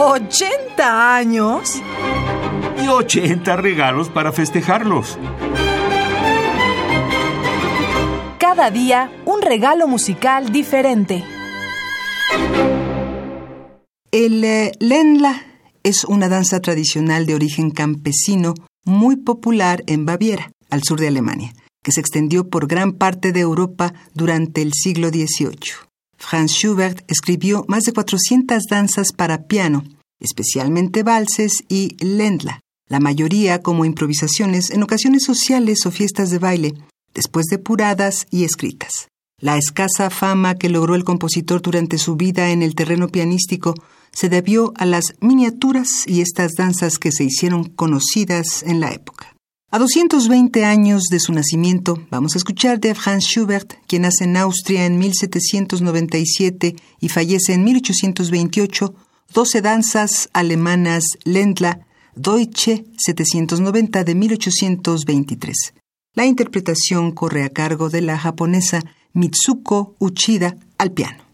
¿80 años? Y 80 regalos para festejarlos. Cada día un regalo musical diferente. El eh, Lenla es una danza tradicional de origen campesino muy popular en Baviera, al sur de Alemania, que se extendió por gran parte de Europa durante el siglo XVIII. Franz Schubert escribió más de 400 danzas para piano, especialmente valses y Ländler, la mayoría como improvisaciones en ocasiones sociales o fiestas de baile, después depuradas y escritas. La escasa fama que logró el compositor durante su vida en el terreno pianístico se debió a las miniaturas y estas danzas que se hicieron conocidas en la época. A 220 años de su nacimiento, vamos a escuchar de Franz Schubert, quien nace en Austria en 1797 y fallece en 1828, 12 danzas alemanas Ländler Deutsche 790 de 1823. La interpretación corre a cargo de la japonesa Mitsuko Uchida al piano.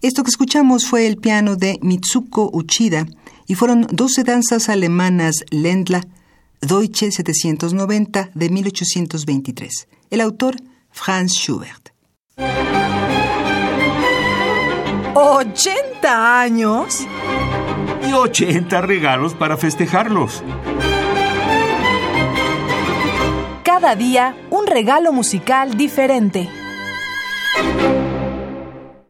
Esto que escuchamos fue el piano de Mitsuko Uchida y fueron 12 danzas alemanas Lendla, Deutsche 790 de 1823. El autor, Franz Schubert. ¿80 años? Y 80 regalos para festejarlos. Cada día un regalo musical diferente.